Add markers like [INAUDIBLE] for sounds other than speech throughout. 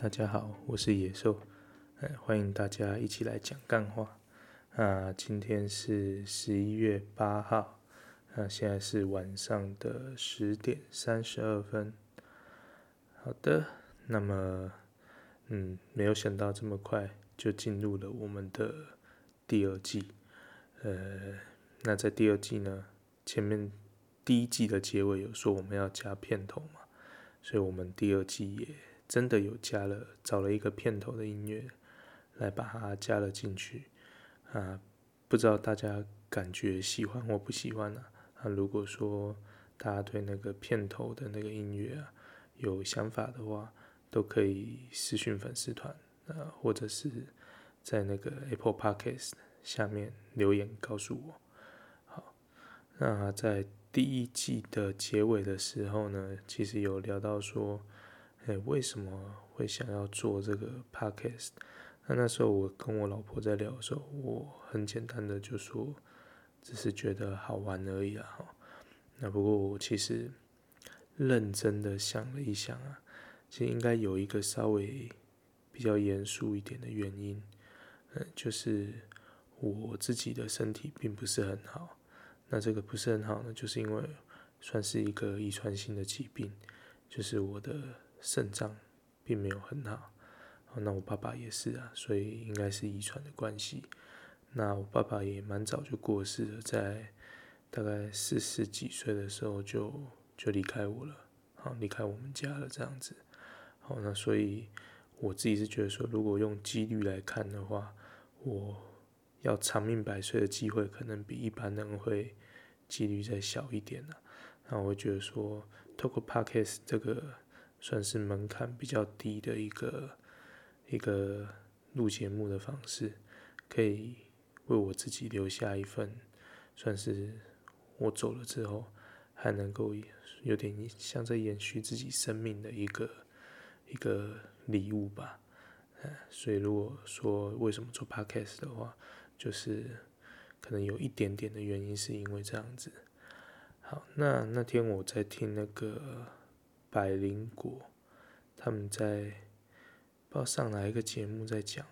大家好，我是野兽，哎，欢迎大家一起来讲干话。啊今天是十一月八号，那现在是晚上的十点三十二分。好的，那么，嗯，没有想到这么快就进入了我们的第二季。呃，那在第二季呢，前面第一季的结尾有说我们要加片头嘛，所以我们第二季也。真的有加了，找了一个片头的音乐来把它加了进去啊！不知道大家感觉喜欢或不喜欢呢？啊，如果说大家对那个片头的那个音乐啊有想法的话，都可以私讯粉丝团啊，或者是在那个 Apple Podcast 下面留言告诉我。好，那在第一季的结尾的时候呢，其实有聊到说。哎，为什么会想要做这个 podcast？那那时候我跟我老婆在聊的时候，我很简单的就说，只是觉得好玩而已啊。那不过我其实认真的想了一想啊，其实应该有一个稍微比较严肃一点的原因，嗯，就是我自己的身体并不是很好。那这个不是很好呢，就是因为算是一个遗传性的疾病，就是我的。肾脏并没有很好，那我爸爸也是啊，所以应该是遗传的关系。那我爸爸也蛮早就过世了，在大概四十几岁的时候就就离开我了，好，离开我们家了这样子。好，那所以我自己是觉得说，如果用几率来看的话，我要长命百岁的机会，可能比一般人会几率再小一点呢。那我会觉得说，透过 Podcast 这个。算是门槛比较低的一个一个录节目的方式，可以为我自己留下一份，算是我走了之后还能够有点像在延续自己生命的一个一个礼物吧。嗯所以如果说为什么做 Podcast 的话，就是可能有一点点的原因是因为这样子。好，那那天我在听那个。百灵果，他们在不知道上哪一个节目在讲，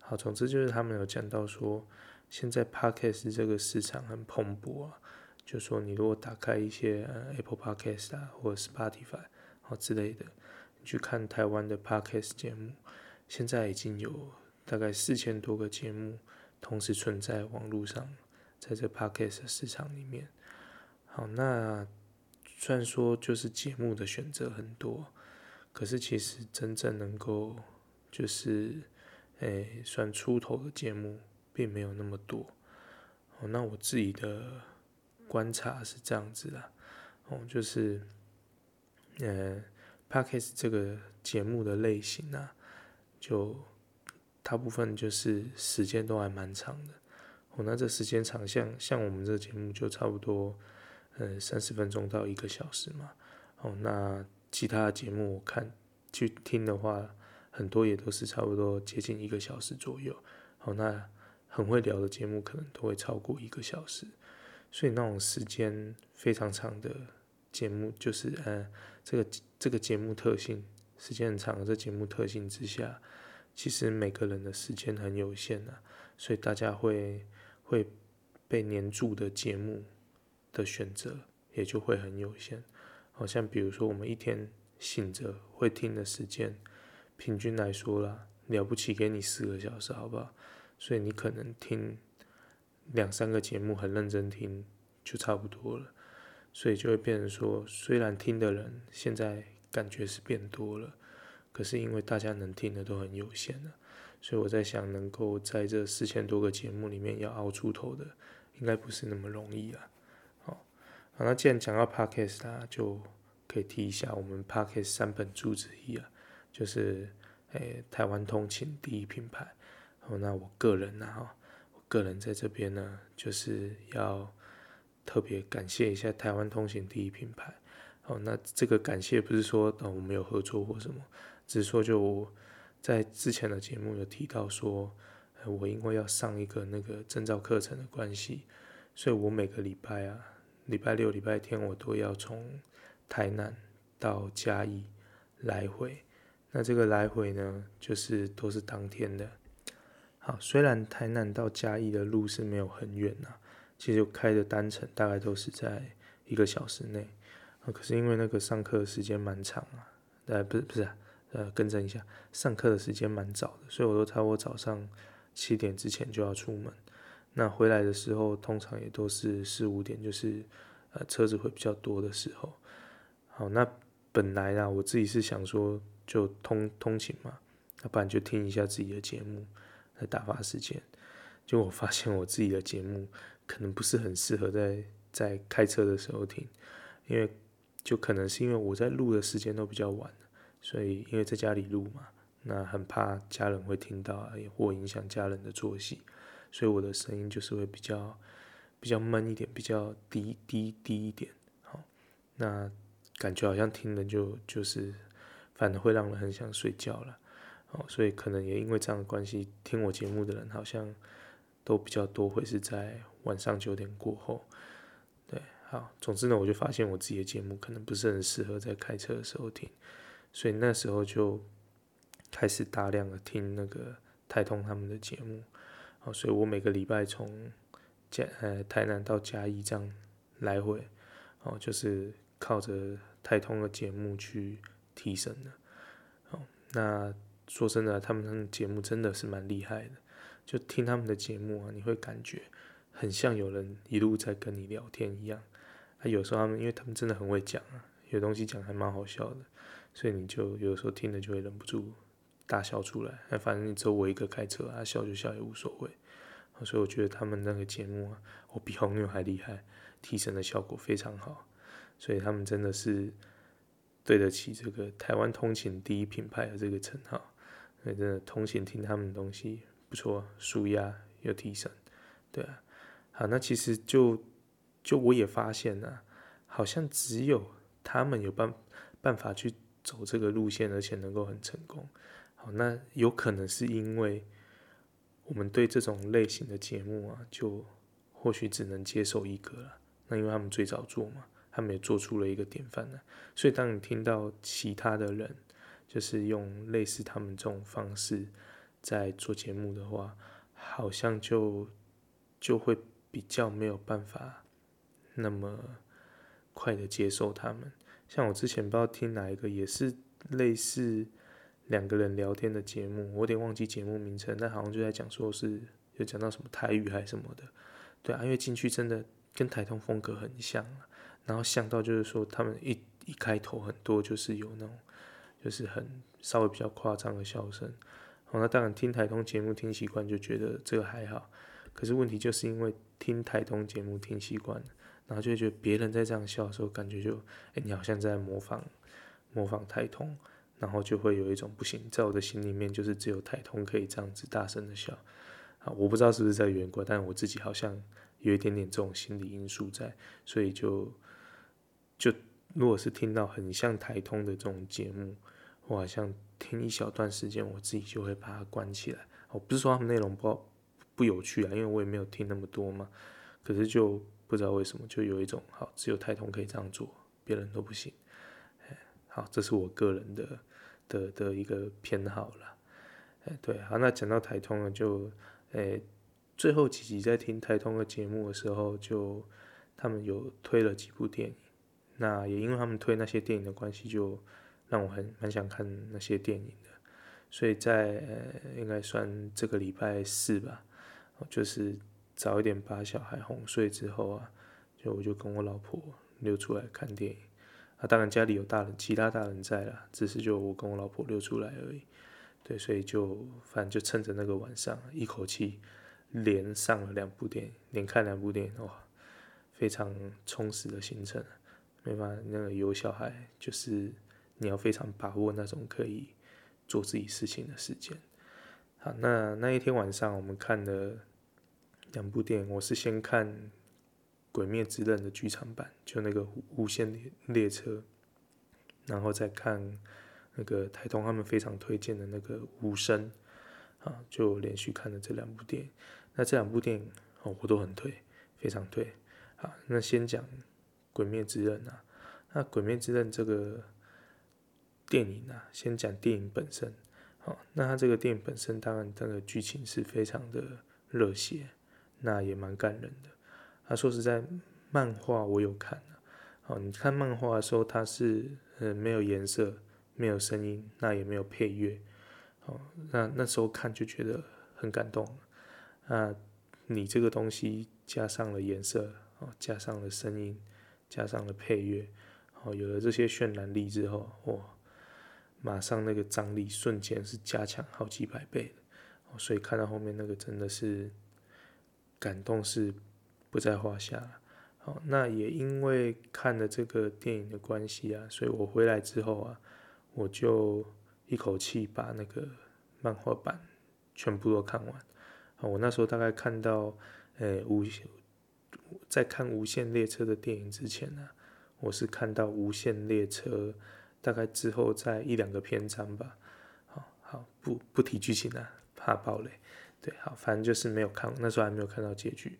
好，总之就是他们有讲到说，现在 Podcast 这个市场很蓬勃啊，就说你如果打开一些 Apple Podcast 啊或者 Spotify 好之类的，你去看台湾的 Podcast 节目，现在已经有大概四千多个节目同时存在网络上，在这 Podcast 市场里面，好，那。虽然说就是节目的选择很多，可是其实真正能够就是诶、算出头的节目并没有那么多。哦，那我自己的观察是这样子的，哦，就是呃 Podcast 这个节目的类型啊，就大部分就是时间都还蛮长的。哦，那这时间长，像像我们这个节目就差不多。呃，三十分钟到一个小时嘛。哦，那其他的节目我看去听的话，很多也都是差不多接近一个小时左右。哦，那很会聊的节目可能都会超过一个小时。所以那种时间非常长的节目，就是呃，这个这个节目特性，时间很长的这节目特性之下，其实每个人的时间很有限啊，所以大家会会被黏住的节目。的选择也就会很有限，好像比如说我们一天醒着会听的时间，平均来说啦，了不起给你四个小时，好不好？所以你可能听两三个节目很认真听就差不多了，所以就会变成说，虽然听的人现在感觉是变多了，可是因为大家能听的都很有限了，所以我在想，能够在这四千多个节目里面要熬出头的，应该不是那么容易啊。好，那既然讲到 Podcast 啊，就可以提一下我们 Podcast 三本柱之一啊，就是诶、台湾通勤第一品牌。好，那我个人呢，哈，我个人在这边呢，就是要特别感谢一下台湾通勤第一品牌。好，那这个感谢不是说呃我们有合作或什么，只是说就我在之前的节目有提到说，我因为要上一个那个证照课程的关系，所以我每个礼拜啊。礼拜六、礼拜天我都要从台南到嘉义来回，那这个来回呢，就是都是当天的。好，虽然台南到嘉义的路是没有很远呐，其实开的单程大概都是在一个小时内。啊，可是因为那个上课时间蛮长啊，呃，不是不是啊，呃，更正一下，上课的时间蛮早的，所以我都差不多早上七点之前就要出门。那回来的时候，通常也都是四五点，就是呃车子会比较多的时候。好，那本来啊，我自己是想说就通通勤嘛，要不然就听一下自己的节目。来打发时间，就我发现我自己的节目可能不是很适合在在开车的时候听，因为就可能是因为我在录的时间都比较晚，所以因为在家里录嘛，那很怕家人会听到，也或影响家人的作息，所以我的声音就是会比较比较闷一点，比较低低低一点，好，那感觉好像听的就就是反而会让人很想睡觉了。哦，所以可能也因为这样的关系，听我节目的人好像都比较多，会是在晚上九点过后。对，好，总之呢，我就发现我自己的节目可能不是很适合在开车的时候听，所以那时候就开始大量的听那个太通他们的节目。哦，所以我每个礼拜从嘉呃台南到嘉义这样来回，哦，就是靠着台通的节目去提升的。哦，那。说真的，他们的节目真的是蛮厉害的。就听他们的节目啊，你会感觉很像有人一路在跟你聊天一样。啊，有时候他们，因为他们真的很会讲啊，有东西讲还蛮好笑的，所以你就有时候听了就会忍不住大笑出来。那反正你只有我一个开车啊，笑就笑也无所谓。所以我觉得他们那个节目啊，我比红牛还厉害，提升的效果非常好。所以他们真的是对得起这个台湾通勤第一品牌的这个称号。真的通勤听他们的东西不错，舒压又提神，对啊。好，那其实就就我也发现呢、啊，好像只有他们有办办法去走这个路线，而且能够很成功。好，那有可能是因为我们对这种类型的节目啊，就或许只能接受一个了。那因为他们最早做嘛，他们也做出了一个典范呢。所以当你听到其他的人，就是用类似他们这种方式在做节目的话，好像就就会比较没有办法那么快的接受他们。像我之前不知道听哪一个也是类似两个人聊天的节目，我有点忘记节目名称，但好像就在讲说是有讲到什么台语还是什么的，对啊，因为进去真的跟台通风格很像，然后像到就是说他们一一开头很多就是有那种。就是很稍微比较夸张的笑声，好，那当然听台通节目听习惯就觉得这个还好，可是问题就是因为听台通节目听习惯，然后就觉得别人在这样笑的时候，感觉就哎、你好像在模仿模仿台通，然后就会有一种不行，在我的心里面就是只有台通可以这样子大声的笑，啊，我不知道是不是在缘故，但我自己好像有一点点这种心理因素在，所以就就如果是听到很像台通的这种节目。我好像听一小段时间，我自己就会把它关起来。我不是说他们内容不不有趣啊，因为我也没有听那么多嘛。可是就不知道为什么，就有一种好，只有台通可以这样做，别人都不行。好，这是我个人的的的一个偏好啦。哎，对，好，那讲到台通呢，就诶最后几集在听台通的节目的时候，就他们有推了几部电影。那也因为他们推那些电影的关系，就。让我很蛮想看那些电影的，所以在呃应该算这个礼拜四吧，就是早一点把小孩哄睡之后啊，就我就跟我老婆溜出来看电影。啊，当然家里有大人，其他大人在啦，只是就我跟我老婆溜出来而已。对，所以就反正就趁着那个晚上，一口气连上了两部电影，连看两部电影，哇，非常充实的行程。没办法，那个有小孩就是。你要非常把握那种可以做自己事情的时间。好，那那一天晚上我们看了两部电影，我是先看《鬼灭之刃》的剧场版，就那个无限列列车，然后再看那个台通他们非常推荐的那个无声，啊，就连续看了这两部电影。那这两部电影哦，我都很推，非常推。好，那先讲《鬼灭之刃》啊，那《鬼灭之刃》这个。电影啊，先讲电影本身。好，那它这个电影本身，当然它的剧情是非常的热血，那也蛮感人的。他说实在，漫画我有看啊。你看漫画的时候，它是呃没有颜色，没有声音，那也没有配乐。哦，那那时候看就觉得很感动。啊，你这个东西加上了颜色，哦，加上了声音，加上了配乐，哦，有了这些渲染力之后，哇，马上那个张力瞬间是加强好几百倍。哦，所以看到后面那个真的是感动是不在话下。好，那也因为看了这个电影的关系啊，所以我回来之后啊，我就一口气把那个漫画版全部都看完。我那时候大概看到，呃，无在看《无限列车》的电影之前呢，我是看到《无限列车》大概之后在一两个篇章吧。好好不不提剧情了，怕爆雷。对，好，反正就是没有看，那时候还没有看到结局。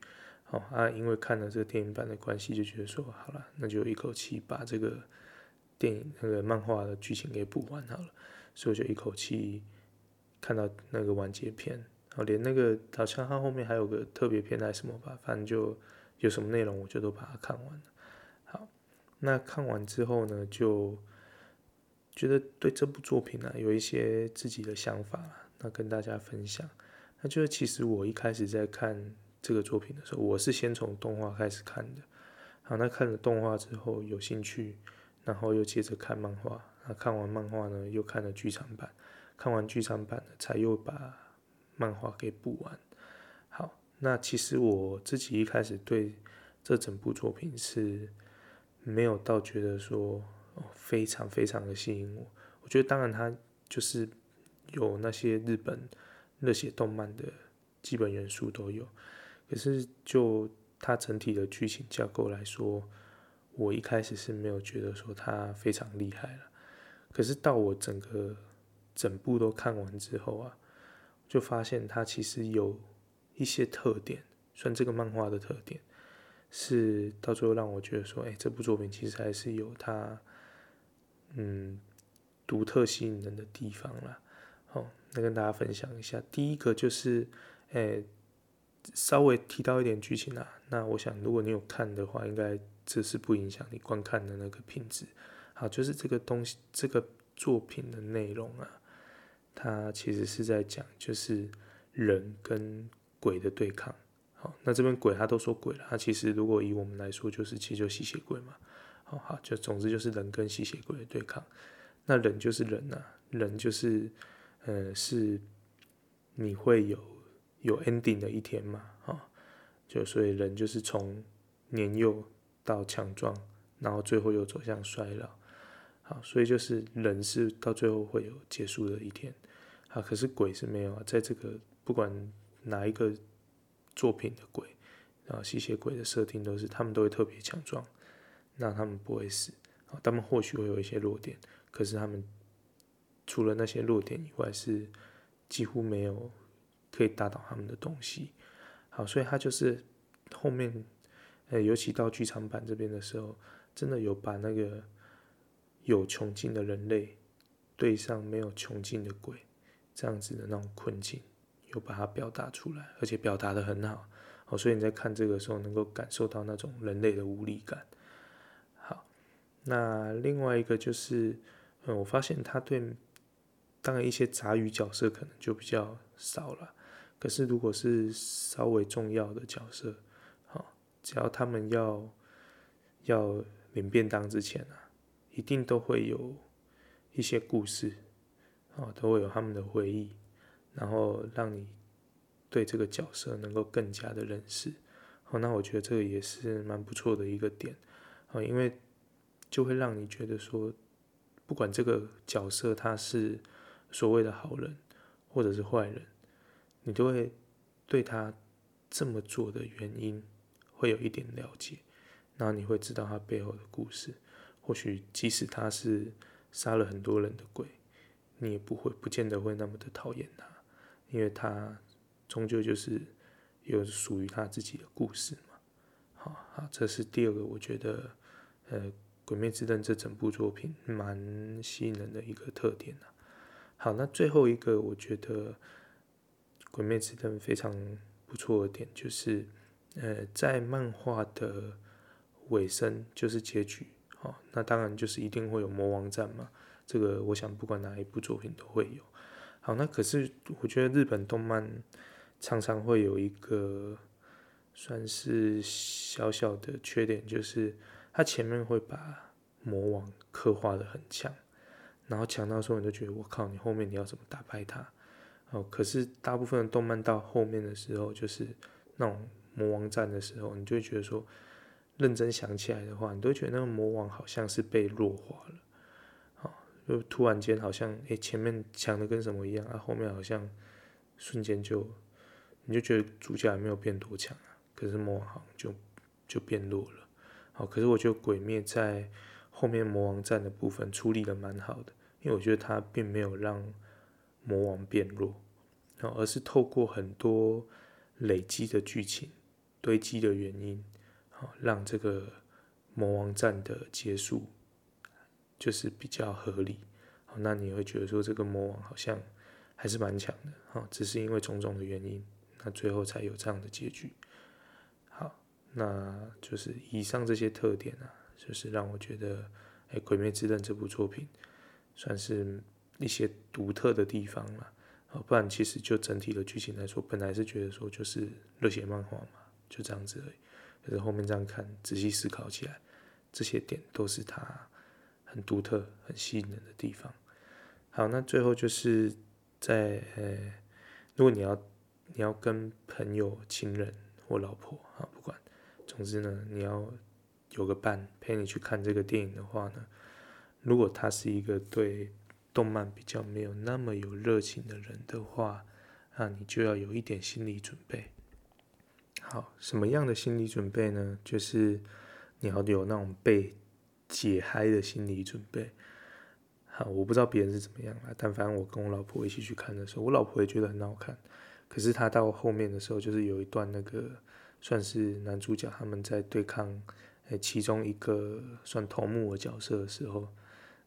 好啊，因为看了这个电影版的关系，就觉得说好了，那就一口气把这个电影那个漫画的剧情给补完好了，所以我就一口气看到那个完结篇。然后，连那个好像它后面还有个特别篇还是什么吧，反正就有什么内容，我就都把它看完了。好，那看完之后呢，就觉得对这部作品呢、啊、有一些自己的想法，那跟大家分享。那就是其实我一开始在看这个作品的时候，我是先从动画开始看的。好，那看了动画之后有兴趣，然后又接着看漫画。那看完漫画呢，又看了剧场版，看完剧场版呢，才又把。漫画给补完，好，那其实我自己一开始对这整部作品是没有到觉得说哦非常非常的吸引我。我觉得当然它就是有那些日本热血动漫的基本元素都有，可是就它整体的剧情架构来说，我一开始是没有觉得说它非常厉害了。可是到我整个整部都看完之后啊。就发现它其实有一些特点，算这个漫画的特点，是到最后让我觉得说，哎，这部作品其实还是有它，嗯，独特吸引人的地方啦。好，那跟大家分享一下，第一个就是，哎，稍微提到一点剧情啦。那我想，如果你有看的话，应该这是不影响你观看的那个品质。好，就是这个东西，这个作品的内容啊。它其实是在讲，就是人跟鬼的对抗。好，那这边鬼他都说鬼了，他其实如果以我们来说，就是其实就吸血鬼嘛。好好，就总之就是人跟吸血鬼的对抗。那人就是人呐、啊，人就是，呃，是你会有有 ending 的一天嘛。啊，就所以人就是从年幼到强壮，然后最后又走向衰老。好，所以就是人是到最后会有结束的一天，啊，可是鬼是没有啊，在这个不管哪一个作品的鬼，啊，吸血鬼的设定都是他们都会特别强壮，那他们不会死，啊，他们或许会有一些弱点，可是他们除了那些弱点以外，是几乎没有可以打倒他们的东西。好，所以他就是后面，呃，尤其到剧场版这边的时候，真的有把那个。有穷尽的人类对上没有穷尽的鬼，这样子的那种困境，有把它表达出来，而且表达的很好。好，所以你在看这个时候，能够感受到那种人类的无力感。好，那另外一个就是，嗯，我发现他对，当然一些杂鱼角色可能就比较少了。可是如果是稍微重要的角色，好，只要他们要要领便当之前啊。一定都会有一些故事，啊，都会有他们的回忆，然后让你对这个角色能够更加的认识。好，那我觉得这个也是蛮不错的一个点，啊，因为就会让你觉得说，不管这个角色他是所谓的好人或者是坏人，你都会对他这么做的原因会有一点了解，然后你会知道他背后的故事。或许即使他是杀了很多人的鬼，你也不会不见得会那么的讨厌他，因为他终究就是有属于他自己的故事嘛。好，好，这是第二个，我觉得呃，《鬼灭之刃》这整部作品蛮吸引人的一个特点啊。好，那最后一个我觉得《鬼灭之刃》非常不错的点就是，呃，在漫画的尾声就是结局，好，那当然就是一定会有魔王战嘛。这个我想不管哪一部作品都会有。好，那可是我觉得日本动漫常常会有一个算是小小的缺点，就是它前面会把魔王刻画的很强，然后强到说你就觉得我靠，你后面你要怎么打败他？哦，可是大部分的动漫到后面的时候，就是那种魔王战的时候，你就会觉得说，认真想起来的话，你都会觉得那个魔王好像是被弱化了。哦就突然间好像，诶，前面强的跟什么一样啊，后面好像瞬间就，你就觉得主角还没有变多强啊，可是魔王好像就就变弱了。好，可是我觉得鬼灭在后面魔王战的部分处理的蛮好的，因为我觉得他并没有让魔王变弱，而是透过很多累积的剧情堆积的原因，好，让这个魔王战的结束。就是比较合理，好，那你会觉得说这个魔王好像还是蛮强的，哈，只是因为种种的原因，那最后才有这样的结局。好，那就是以上这些特点啊，就是让我觉得，哎，《鬼灭之刃》这部作品算是一些独特的地方了，啊，不然其实就整体的剧情来说，本来是觉得说就是热血漫画嘛，就这样子而已。可是后面这样看，仔细思考起来，这些点都是他。很独特、很吸引人的地方。好，那最后就是在呃，如果你要你要跟朋友、亲人或老婆啊，不管，总之呢，你要有个伴陪你去看这个电影的话呢，如果他是一个对动漫比较没有那么有热情的人的话，那你就要有一点心理准备。好，什么样的心理准备呢？就是你要有那种被。解嗨的心理准备，好，我不知道别人是怎么样啦，但反正我跟我老婆一起去看的时候，我老婆也觉得很好看。可是她到后面的时候，就是有一段那个算是男主角他们在对抗诶其中一个算头目的角色的时候，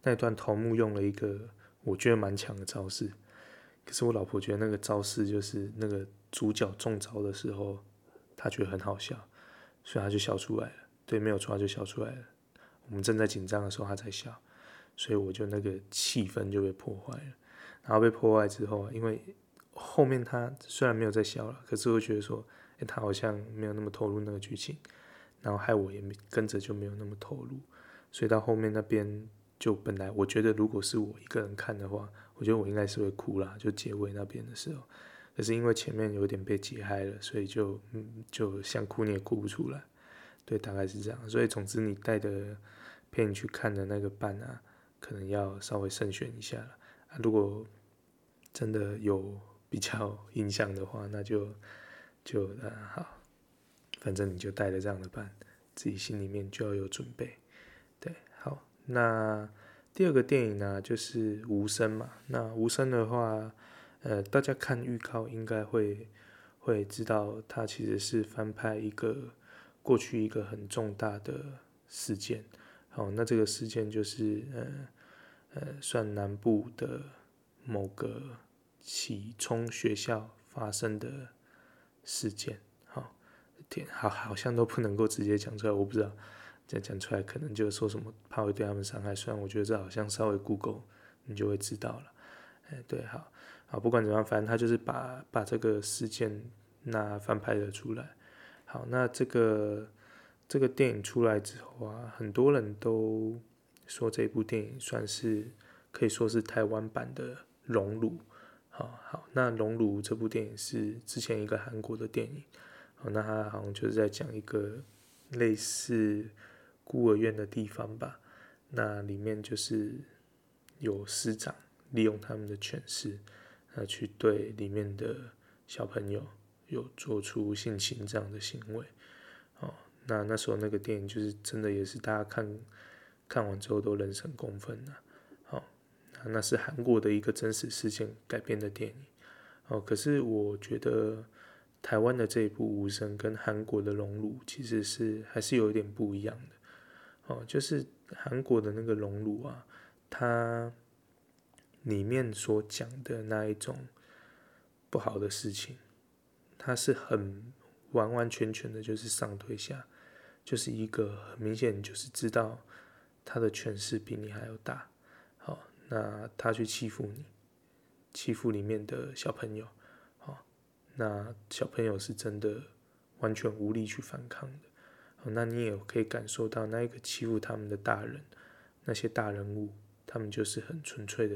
那段头目用了一个我觉得蛮强的招式，可是我老婆觉得那个招式就是那个主角中招的时候，她觉得很好笑，所以她就笑出来了。对，没有错，她就笑出来了。我们正在紧张的时候，她在笑，所以我就那个气氛就被破坏了。然后被破坏之后，因为后面他虽然没有在笑了，可是我觉得说，诶，他好像没有那么投入那个剧情，然后害我也跟着就没有那么投入。所以到后面那边就本来我觉得，如果是我一个人看的话，我觉得我应该是会哭啦，就结尾那边的时候。可是因为前面有点被解嗨了，所以就嗯，就想哭你也哭不出来。对，大概是这样。所以总之，你带的陪你去看的那个伴啊，可能要稍微慎选一下了。啊，如果真的有比较 [LAUGHS] 印象的话，那就就啊好，反正你就带着这样的伴，自己心里面就要有准备。那第二个电影呢，就是《无声》嘛。那《无声》的话，呃，大家看预告应该会会知道，它其实是翻拍一个。过去一个很重大的事件，好，那这个事件就是呃呃，算南部的某个启聪学校发生的事件，好，天，好，好像都不能够直接讲出来，我不知道，这样讲出来可能就说什么怕会对他们伤害，虽然我觉得这好像稍微 Google 你就会知道了，哎，对，好，好，不管怎么样，反正他就是把把这个事件那翻拍了出来。好，那这个这个电影出来之后啊，很多人都说这部电影算是可以说是台湾版的《熔炉》。好好，那《熔炉》这部电影是之前一个韩国的电影。好，那它好像就是在讲一个类似孤儿院的地方吧。那里面就是有师长利用他们的权势，呃，去对里面的小朋友。有做出性侵这样的行为，哦，那那时候那个电影就是真的也是大家看看完之后都人神共愤的，哦，那是韩国的一个真实事件改编的电影，哦，可是我觉得台湾的这一部《无声》跟韩国的《熔炉》其实是还是有一点不一样的，哦，就是韩国的那个熔炉啊，它里面所讲的那一种不好的事情，它是很完完全全的，就是上对下，就是一个很明显，就是知道他的权势比你还要大。好，那他去欺负你，欺负里面的小朋友，好，那小朋友是真的完全无力去反抗的。那你也可以感受到，那一个欺负他们的大人，那些大人物，他们就是很纯粹的，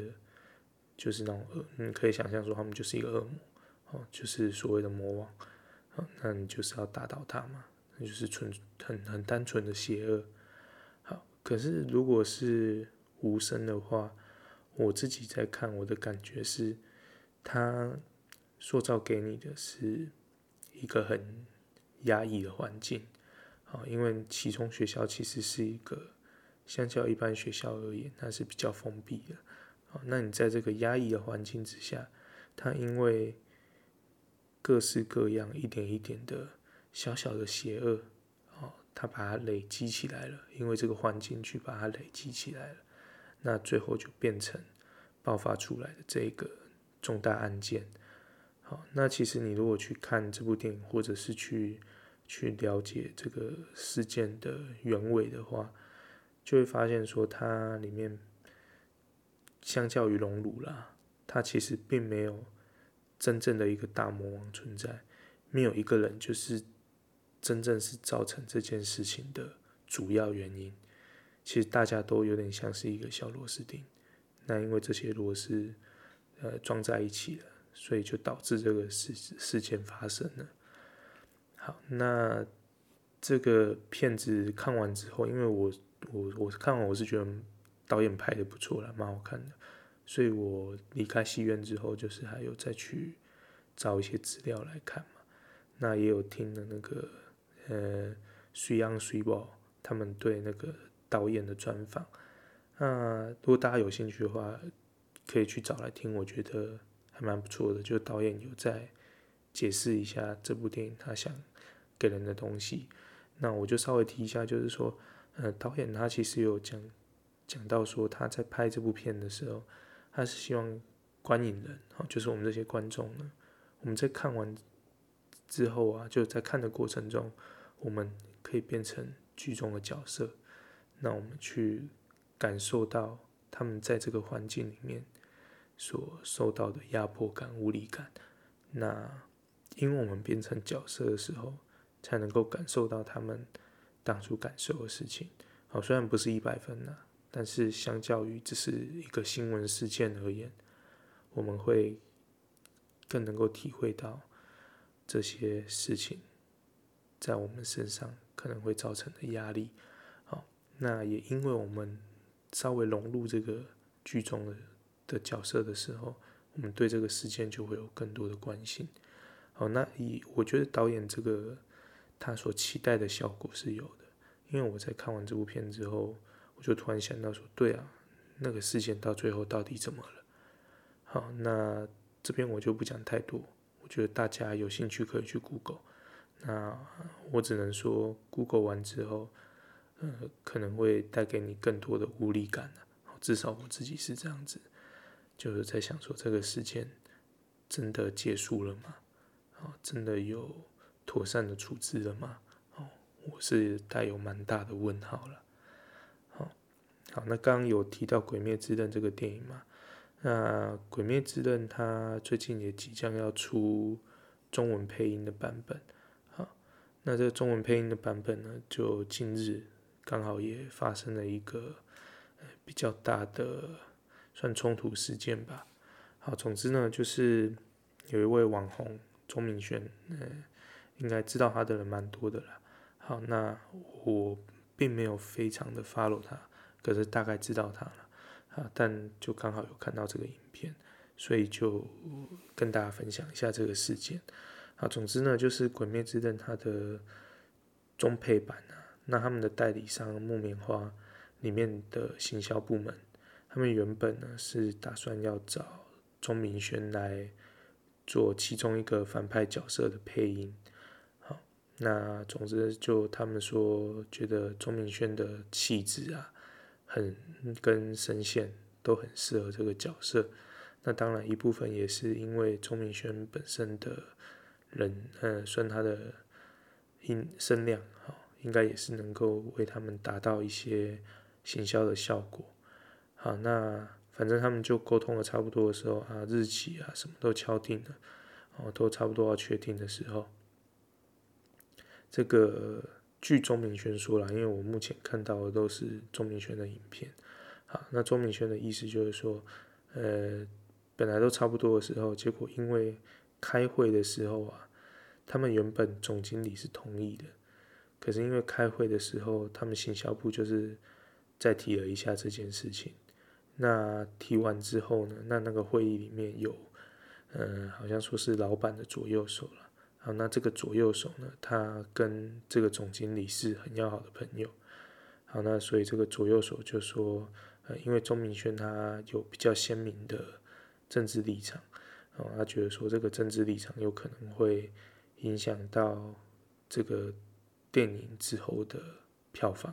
就是那种恶，你可以想象说，他们就是一个恶魔，哦，就是所谓的魔王，哦，那你就是要打倒他嘛，那就是纯很很单纯的邪恶。好，可是如果是无声的话，我自己在看，我的感觉是，他塑造给你的是一个很压抑的环境。啊，因为其中学校其实是一个相较一般学校而言，它是比较封闭的。啊，那你在这个压抑的环境之下，它因为各式各样、一点一点的小小的邪恶，啊，它把它累积起来了，因为这个环境去把它累积起来了，那最后就变成爆发出来的这个重大案件。好，那其实你如果去看这部电影，或者是去去了解这个事件的原委的话，就会发现说，它里面相较于熔炉啦，它其实并没有真正的一个大魔王存在，没有一个人就是真正是造成这件事情的主要原因。其实大家都有点像是一个小螺丝钉，那因为这些螺丝呃装在一起了，所以就导致这个事事件发生了。那这个片子看完之后，因为我我我看完我是觉得导演拍的不错啦，蛮好看的，所以我离开戏院之后，就是还有再去找一些资料来看嘛。那也有听了那个呃水央水宝他们对那个导演的专访。那如果大家有兴趣的话，可以去找来听，我觉得还蛮不错的。就导演有在解释一下这部电影他想给人的东西，那我就稍微提一下，就是说，呃，导演他其实有讲讲到说他在拍这部片的时候，他是希望观影人，就是我们这些观众呢，我们在看完之后啊，就在看的过程中，我们可以变成剧中的角色，那我们去感受到他们在这个环境里面所受到的压迫感、无力感，那因为我们变成角色的时候。才能够感受到他们当初感受的事情。好，虽然不是一百分呐，但是相较于只是一个新闻事件而言，我们会更能够体会到这些事情在我们身上可能会造成的压力。好，那也因为我们稍微融入这个剧中的的角色的时候，我们对这个事件就会有更多的关心。好，那以我觉得导演这个。他所期待的效果是有的，因为我在看完这部片之后，我就突然想到说，对啊，那个事件到最后到底怎么了？好，那这边我就不讲太多，我觉得大家有兴趣可以去 Google。那我只能说，Google 完之后，呃，可能会带给你更多的无力感。至少我自己是这样子，就是在想说，这个事件真的结束了吗？啊，真的有？妥善的处置了吗？哦，我是带有蛮大的问号了。好，好，那刚刚有提到《鬼灭之刃》这个电影嘛？那《鬼灭之刃》它最近也即将要出中文配音的版本。好，那这个中文配音的版本呢，就近日刚好也发生了一个比较大的算冲突事件吧。好，总之呢，就是有一位网红钟明轩，嗯。应该知道他的人蛮多的啦。好，那我并没有非常的 follow 他，可是大概知道他了。啊，但就刚好有看到这个影片，所以就跟大家分享一下这个事件。啊，总之呢，就是《鬼灭之刃》它的中配版啊，那他们的代理商木棉花里面的行销部门，他们原本呢是打算要找钟明轩来做其中一个反派角色的配音。那总之就他们说觉得钟明轩的气质啊，很跟声线都很适合这个角色。那当然一部分也是因为钟明轩本身的人，呃，算他的音声量，哈，应该也是能够为他们达到一些行销的效果。好，那反正他们就沟通了差不多的时候啊，日期啊什么都敲定了，哦，都差不多要确定的时候，这个据钟明轩说了，因为我目前看到的都是钟明轩的影片，好，那钟明轩的意思就是说，呃。本来都差不多的时候，结果因为开会的时候啊，他们原本总经理是同意的，可是因为开会的时候，他们行销部就是再提了一下这件事情。那提完之后呢，那那个会议里面有，呃，好像说是老板的左右手了。好，那这个左右手呢，他跟这个总经理是很要好的朋友。好，那所以这个左右手就说，呃，因为钟明轩他有比较鲜明的。政治立场，哦，他觉得说这个政治立场有可能会影响到这个电影之后的票房，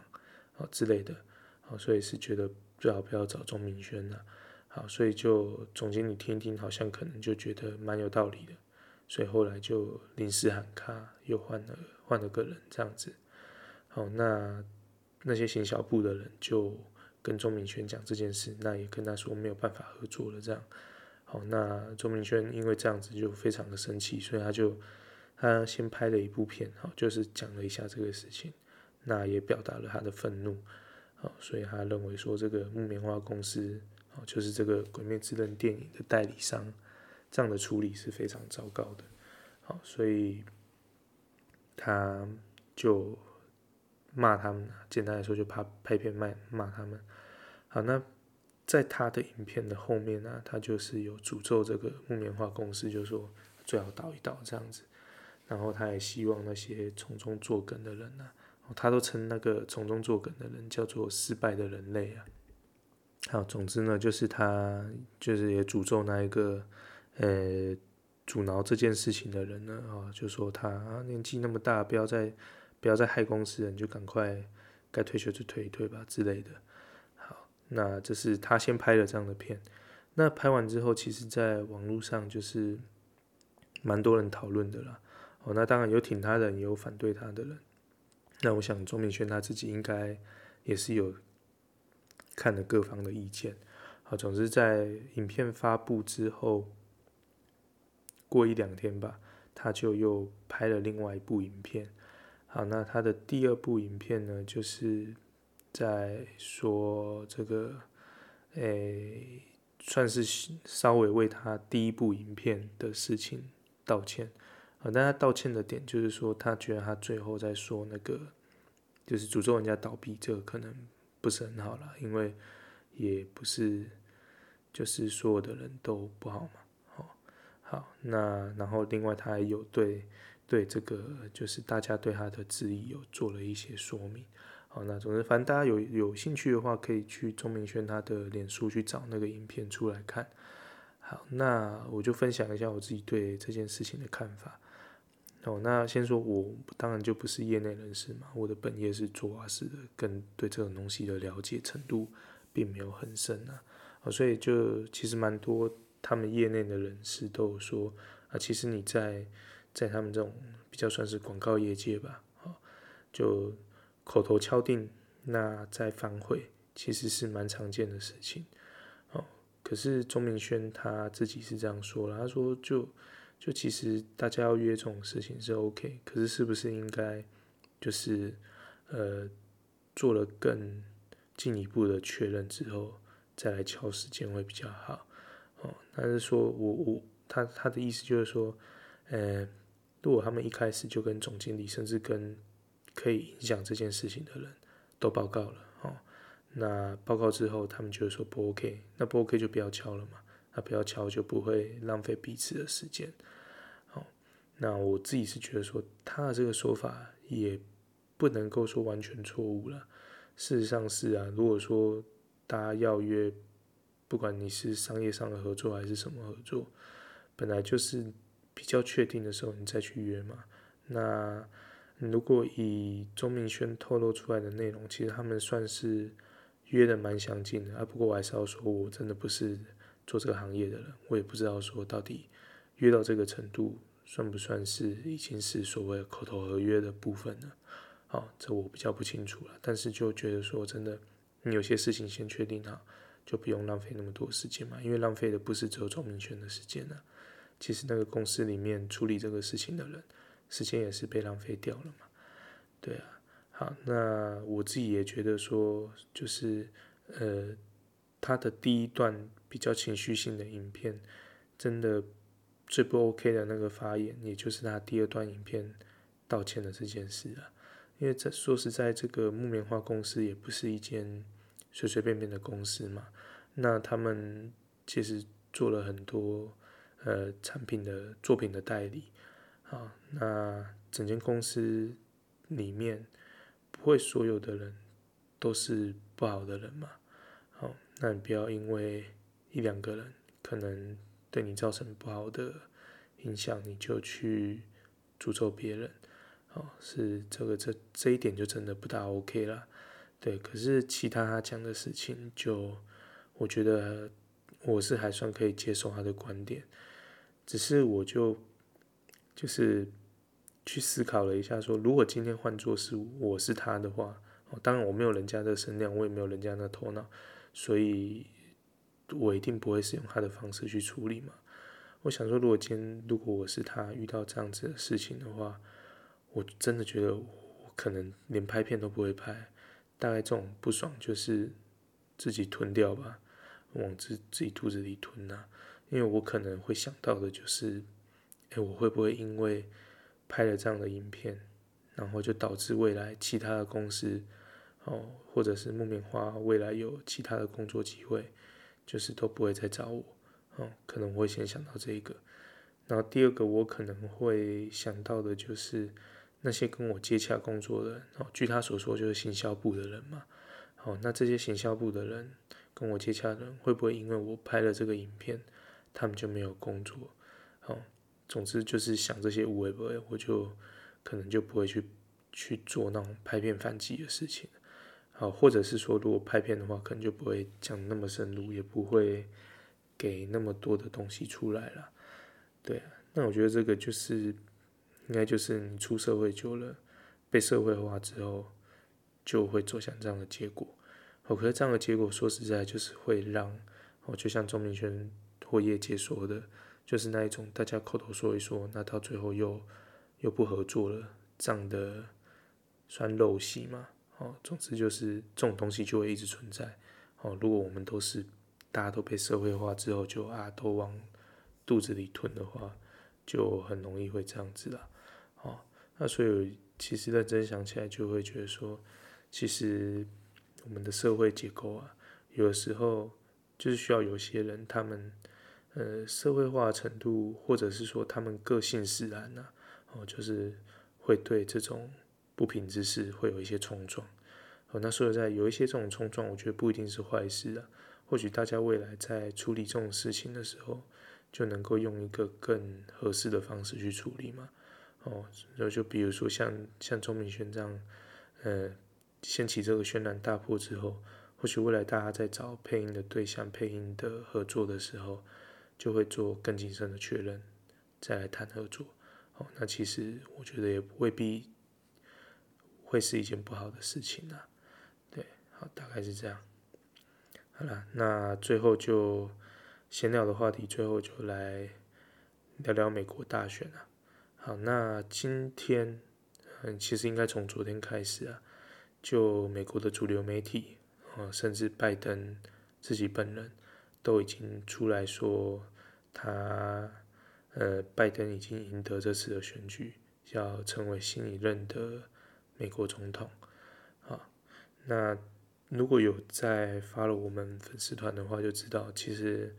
哦之类的，哦，所以是觉得最好不要找钟明轩了，好，所以就总经理听听，好像可能就觉得蛮有道理的，所以后来就临时喊卡，又换了换了个人这样子，好，那那些行销部的人就跟钟明轩讲这件事，那也跟他说没有办法合作了这样。好，那钟明轩因为这样子就非常的生气，所以他就他先拍了一部片，好，就是讲了一下这个事情，那也表达了他的愤怒，好，所以他认为说这个木棉花公司，好，就是这个《鬼灭之刃》电影的代理商，这样的处理是非常糟糕的，好，所以他就骂他们，简单来说就怕拍片卖骂他们，好，那。在他的影片的后面呢、他就是有诅咒这个木棉花公司，就说最好倒一倒这样子。然后他也希望那些从中作梗的人呢、啊，他都称那个从中作梗的人叫做失败的人类啊。好，总之呢，就是他就是也诅咒那一个呃阻挠这件事情的人呢，啊，就说他年纪那么大，不要再不要再害公司你，就赶快该退休就退一退吧之类的。好那这是他先拍了这样的片，那拍完之后，其实在网络上就是蛮多人讨论的啦。哦，那当然有挺他的人，也有反对他的人。那我想钟明轩他自己应该也是有看了各方的意见。好，总之在影片发布之后，过一两天吧，他就又拍了另外一部影片。好，那他的第二部影片呢，就是。在说这个，诶、算是稍微为他第一部影片的事情道歉啊。但他道歉的点就是说，他觉得他最后在说那个，就是诅咒人家倒闭，这个可能不是很好啦，因为也不是，就是所有的人都不好嘛。好，那然后另外他还有对对这个，就是大家对他的质疑有做了一些说明。好，那总之，反正大家有有兴趣的话，可以去钟明轩他的脸书去找那个影片出来看。好，那我就分享一下我自己对这件事情的看法。哦，那先说我当然就不是业内人士嘛，我的本业是做瓦斯的，跟对这种东西的了解程度并没有很深啊。哦，所以就其实蛮多他们业内的人士都有说啊，其实你在在他们这种比较算是广告业界吧，啊，就。口头敲定，那再反悔，其实是蛮常见的事情。哦，可是钟明轩他自己是这样说了，他说就就其实大家要约这种事情是 OK，可是是不是应该就是呃做了更进一步的确认之后再来敲时间会比较好？哦，但是说我我他他的意思就是说，呃，如果他们一开始就跟总经理，甚至跟可以影响这件事情的人都报告了哦，那报告之后，他们就说不 OK，那不 OK 就不要敲了嘛，那不要敲就不会浪费彼此的时间。好，那我自己是觉得说他的这个说法也不能够说完全错误了。事实上是啊，如果说大家要约，不管你是商业上的合作还是什么合作，本来就是比较确定的时候你再去约嘛，那。如果以钟明轩透露出来的内容，其实他们算是约的蛮详尽的啊。不过我还是要说，我真的不是做这个行业的人，我也不知道说到底约到这个程度，算不算是已经是所谓口头合约的部分了。好，这我比较不清楚了。但是就觉得说，真的，你有些事情先确定好，就不用浪费那么多时间嘛。因为浪费的不是只有钟明轩的时间了，其实那个公司里面处理这个事情的人，时间也是被浪费掉了嘛。对啊，好，那我自己也觉得说，就是呃，他的第一段比较情绪性的影片，真的最不 OK 的那个发言，也就是他第二段影片道歉的这件事啊。因为这说实在，这个木棉花公司也不是一间随随便便的公司嘛。那他们其实做了很多呃产品的作品的代理，啊，那整间公司里面不会所有的人都是不好的人嘛。好，那你不要因为一两个人可能对你造成不好的影响，你就去诅咒别人。哦，是这个这这一点就真的不大 OK 了，对。可是其他他讲的事情，就我觉得我是还算可以接受他的观点，只是我就就是去思考了一下说，如果今天换作是我是他的话，哦，当然我没有人家的声量，我也没有人家的头脑，所以我一定不会是用他的方式去处理嘛。我想说，如果今天如果我是他遇到这样子的事情的话，我真的觉得我可能连拍片都不会拍，大概这种不爽就是自己吞掉吧，往自自己肚子里吞呐。因为我可能会想到的就是，哎，我会不会因为拍了这样的影片，然后就导致未来其他的公司，哦，或者是木棉花未来有其他的工作机会，就是都不会再找我，哦，可能会先想到这一个。然后第二个我可能会想到的就是。那些跟我接洽工作的人，哦，据他所说就是行销部的人嘛，好，那这些行销部的人跟我接洽的人，会不会因为我拍了这个影片，他们就没有工作？好，总之就是想这些无为不为，我就可能就不会去去做那种拍片反击的事情，好，或者是说如果拍片的话，可能就不会讲那么深入，也不会给那么多的东西出来了，对啊，那我觉得这个就是。应该就是你出社会久了，被社会化之后，就会走向这样的结果。哦，可是这样的结果说实在，就是会让哦，就像钟明轩或业界说的，就是那一种大家口头说一说，那到最后又又不合作了，这样的算陋习嘛。哦，总之就是这种东西就会一直存在。哦，如果我们都是大家都被社会化之后就啊都往肚子里吞的话，就很容易会这样子了。哦，那所以其实认真想起来，就会觉得说，其实我们的社会结构啊，有的时候就是需要有些人，他们呃社会化程度，或者是说他们个性使然呐，哦，就是会对这种不平之事会有一些冲撞。哦，那说实在，有一些这种冲撞，我觉得不一定是坏事啊。或许大家未来在处理这种事情的时候，就能够用一个更合适的方式去处理嘛。哦，然后就比如说像像钟明轩这样，呃，掀起这个轩然大波之后，或许未来大家在找配音的对象、配音的合作的时候，就会做更谨慎的确认，再来谈合作。哦，那其实我觉得也未必会是一件不好的事情啊。对，好，大概是这样。好了，那最后就闲聊的话题，最后就来聊聊美国大选啊。好，那今天，嗯，其实应该从昨天开始啊，就美国的主流媒体，啊，甚至拜登自己本人都已经出来说，他，呃，拜登已经赢得这次的选举，要成为新一任的美国总统。啊，那如果有在发了我们粉丝团的话，就知道，其实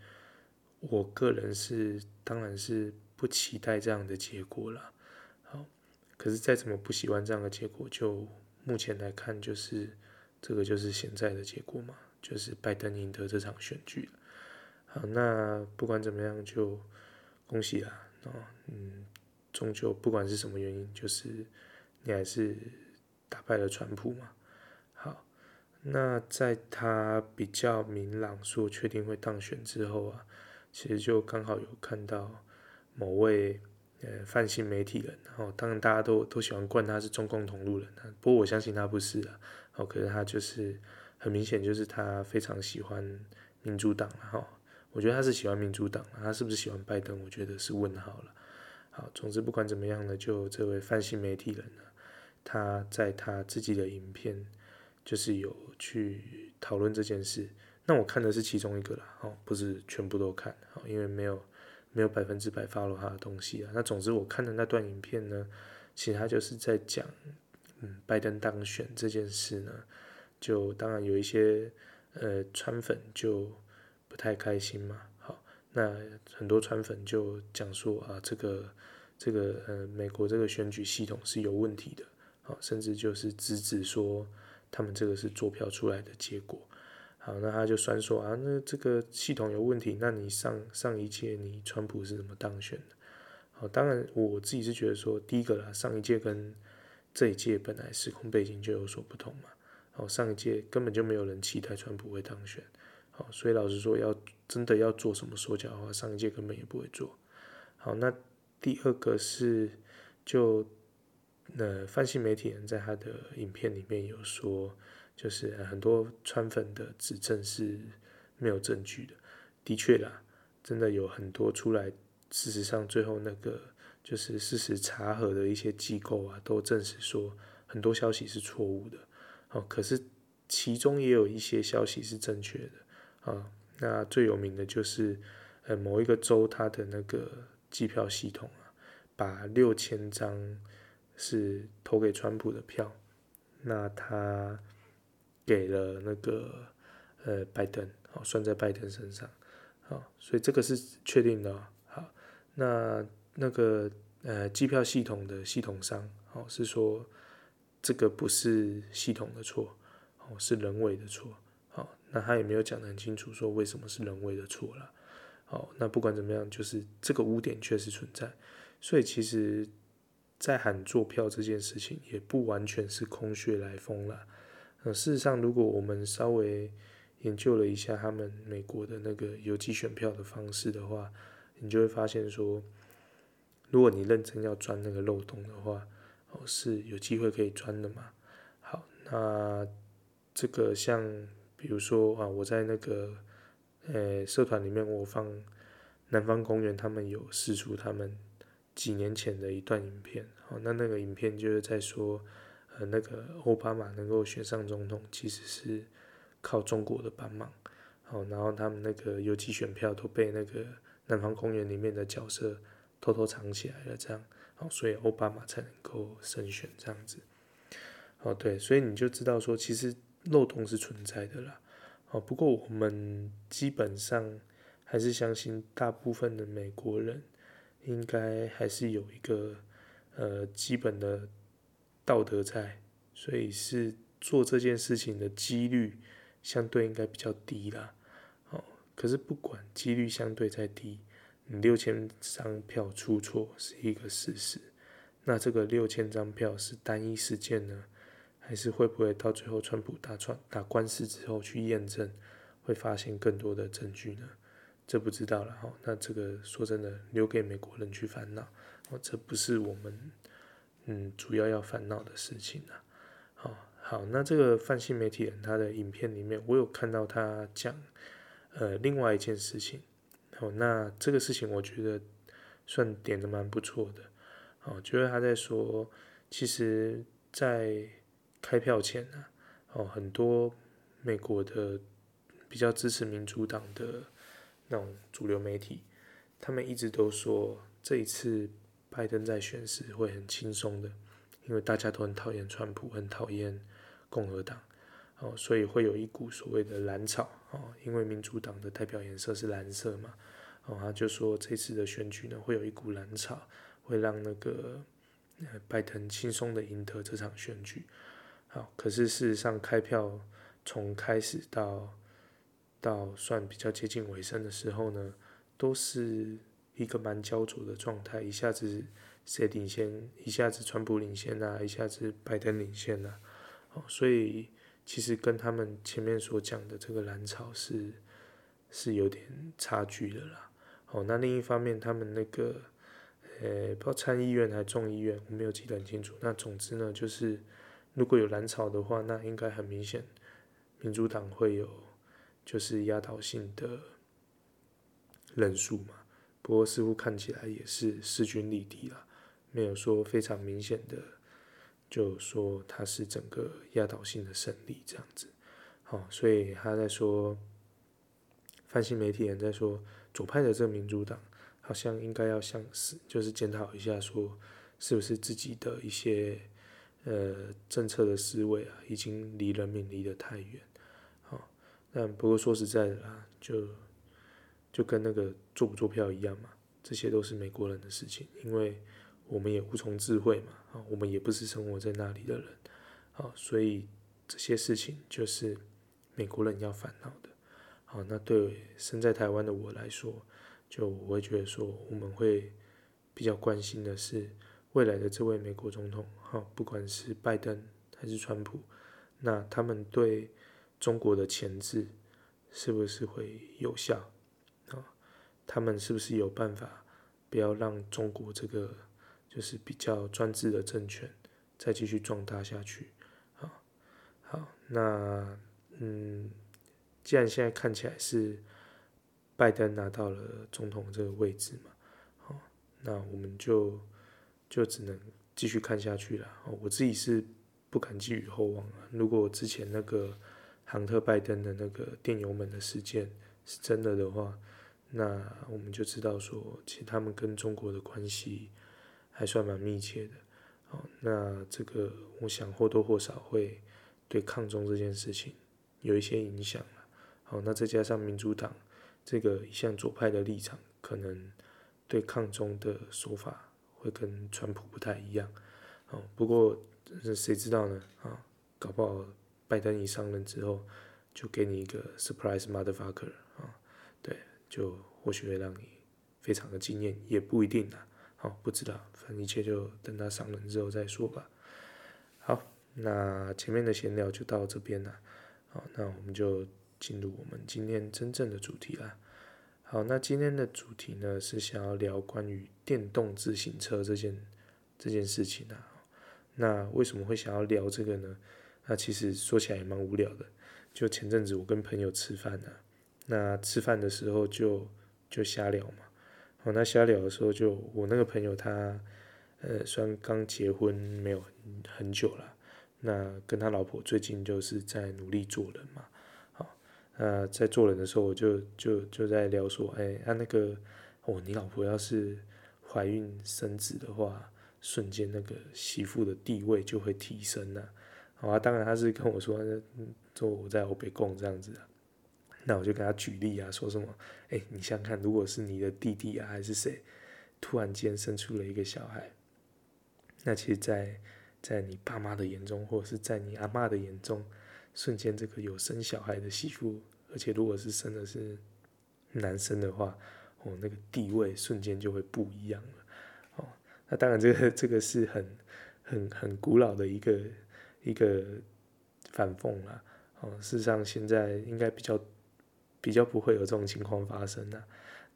我个人是，当然是。不期待这样的结果了，好，可是再怎么不喜欢这样的结果，就目前来看，就是这个就是现在的结果嘛，就是拜登赢得这场选举。好，那不管怎么样，就恭喜啦，哦，嗯，终究不管是什么原因，就是你还是打败了川普嘛。好，那在他比较明朗说确定会当选之后啊，其实就刚好有看到某位呃泛性媒体人，然后当然大家都都喜欢冠他是中共同路人，不过我相信他不是啊，哦，可是他就是很明显就是他非常喜欢民主党了，哈，我觉得他是喜欢民主党，他是不是喜欢拜登，我觉得是问号了。好，总之不管怎么样呢，就这位泛性媒体人呢，他在他自己的影片。就是有去讨论这件事，那我看的是其中一个啦，哦，不是全部都看，哦，因为没有没有百分之百 follow 他的东西啊。那总之我看的那段影片呢，其实他就是在讲，嗯，拜登当选这件事呢，就当然有一些呃川粉就不太开心嘛，好，那很多川粉就讲说啊，这个这个呃美国这个选举系统是有问题的，好，甚至就是直指说。他们这个是作票出来的结果，好，那他就算说啊，那这个系统有问题，那你上上一届你川普是怎么当选的？好，当然我自己是觉得说，第一个啦，上一届跟这一届本来时空背景就有所不同嘛，好，上一届根本就没有人期待川普会当选，好，所以老实说，要真的要做什么手脚的话，上一届根本也不会做，好，那第二个是就。那泛性媒体人在他的影片里面有说，就是很多川粉的指证是没有证据的。的确啦，真的有很多出来，事实上最后那个就是事实查核的一些机构啊，都证实说很多消息是错误的。哦，可是其中也有一些消息是正确的。啊，那最有名的就是呃某一个州它的那个计票系统啊，把六千张。是投给川普的票，那他给了那个呃拜登，好算在拜登身上，好，所以这个是确定的。好，那那个呃机票系统的系统商，好是说这个不是系统的错，哦是人为的错，好，那他也没有讲得很清楚，说为什么是人为的错了。好，那不管怎么样，就是这个污点确实存在，所以其实。在喊坐票这件事情也不完全是空穴来风了。呃，事实上，如果我们稍微研究了一下他们美国的那个邮寄选票的方式的话，你就会发现说，如果你认真要钻那个漏洞的话，哦，是有机会可以钻的嘛。好，那这个像比如说啊，我在那个呃社团里面，我放南方公园，他们有释出他们。几年前的一段影片，好，那那个影片就是在说，呃，那个奥巴马能够选上总统，其实是靠中国的帮忙，好，然后他们那个邮寄选票都被那个南方公园里面的角色偷偷藏起来了，这样，好，所以奥巴马才能够胜选这样子，哦，对，所以你就知道说，其实漏洞是存在的啦，哦，不过我们基本上还是相信大部分的美国人。应该还是有一个呃基本的道德在，所以是做这件事情的几率相对应该比较低啦。哦，可是不管几率相对再低，你六千张票出错是一个事实，那这个六千张票是单一事件呢，还是会不会到最后川普打川打官司之后去验证，会发现更多的证据呢？这不知道了哈，那这个说真的，留给美国人去烦恼，哦，这不是我们嗯主要要烦恼的事情了。好，好，那这个泛性媒体人他的影片里面，我有看到他讲呃另外一件事情，哦，那这个事情我觉得算点的蛮不错的，哦，就是他在说，其实，在开票前呢，哦，很多美国的比较支持民主党的。那种主流媒体，他们一直都说这一次拜登在选时会很轻松的，因为大家都很讨厌川普，很讨厌共和党，哦，所以会有一股所谓的蓝潮，哦，因为民主党的代表颜色是蓝色嘛，哦，他就说这次的选举呢会有一股蓝潮，会让那个拜登轻松的赢得这场选举，好，可是事实上开票从开始到到算比较接近尾声的时候呢，都是一个蛮焦灼的状态，一下子谁领先，一下子川普领先啊，一下子拜登领先啊，哦，所以其实跟他们前面所讲的这个蓝潮是是有点差距的啦。哦，那另一方面，他们那个呃，不知道参议院还是众议院，我没有记得很清楚。那总之呢，就是如果有蓝潮的话，那应该很明显，民主党会有就是压倒性的人数嘛。不过似乎看起来也是势均力敌啦，没有说非常明显的，就说他是整个压倒性的胜利这样子。好，所以他在说，泛新媒体人在说，左派的这个民主党好像应该要向是，就是检讨一下，说是不是自己的一些呃政策的思维啊，已经离人民离得太远。好，但不过说实在的啦，就。就跟那个做不做票一样嘛，这些都是美国人的事情，因为我们也无从智慧嘛，啊，我们也不是生活在那里的人，啊，所以这些事情就是美国人要烦恼的，好，那对身在台湾的我来说，就我会觉得说，我们会比较关心的是未来的这位美国总统，哈，不管是拜登还是川普，那他们对中国的钳制是不是会有效？他们是不是有办法，不要让中国这个就是比较专制的政权再继续壮大下去？好，好，那嗯，既然现在看起来是拜登拿到了总统这个位置嘛，好，那我们就就只能继续看下去了。我自己是不敢寄予厚望了。如果之前那个杭特拜登的那个电邮门的事件是真的的话，那我们就知道说，其实他们跟中国的关系还算蛮密切的。好，那这个我想或多或少会对抗中这件事情有一些影响。好，那再加上民主党这个一向左派的立场，可能对抗中的说法会跟川普不太一样。好，不过谁知道呢？啊，搞不好拜登一上任之后，就给你一个 surprise motherfucker，就或许会让你非常的惊艳，也不一定啊。好，不知道，反正一切就等他上任之后再说吧。好，那前面的闲聊就到这边了。好，那我们就进入我们今天真正的主题啦。好，那今天的主题呢，是想要聊关于电动自行车这件这件事情啊。那为什么会想要聊这个呢？那其实说起来也蛮无聊的。就前阵子我跟朋友吃饭呢。那吃饭的时候就就瞎聊嘛，好，那瞎聊的时候就我那个朋友他，呃，虽然刚结婚没有很久了，那跟他老婆最近就是在努力做人嘛，好，那在做人的时候我就就就在聊说，哎，他、那个哦，你老婆要是怀孕生子的话，瞬间那个媳妇的地位就会提升了，好啊，当然他是跟我说，做我在欧北共这样子啊。那我就给他举例啊，说什么？哎，你想想看，如果是你的弟弟啊，还是谁，突然间生出了一个小孩，那其实在，在你爸妈的眼中，或者是在你阿嬷的眼中，瞬间这个有生小孩的媳妇，而且如果是生的是男生的话，哦，那个地位瞬间就会不一样了。哦，那当然，这个这个是很很很古老的一个一个反讽啦。哦，事实上现在应该比较。比较不会有这种情况发生的，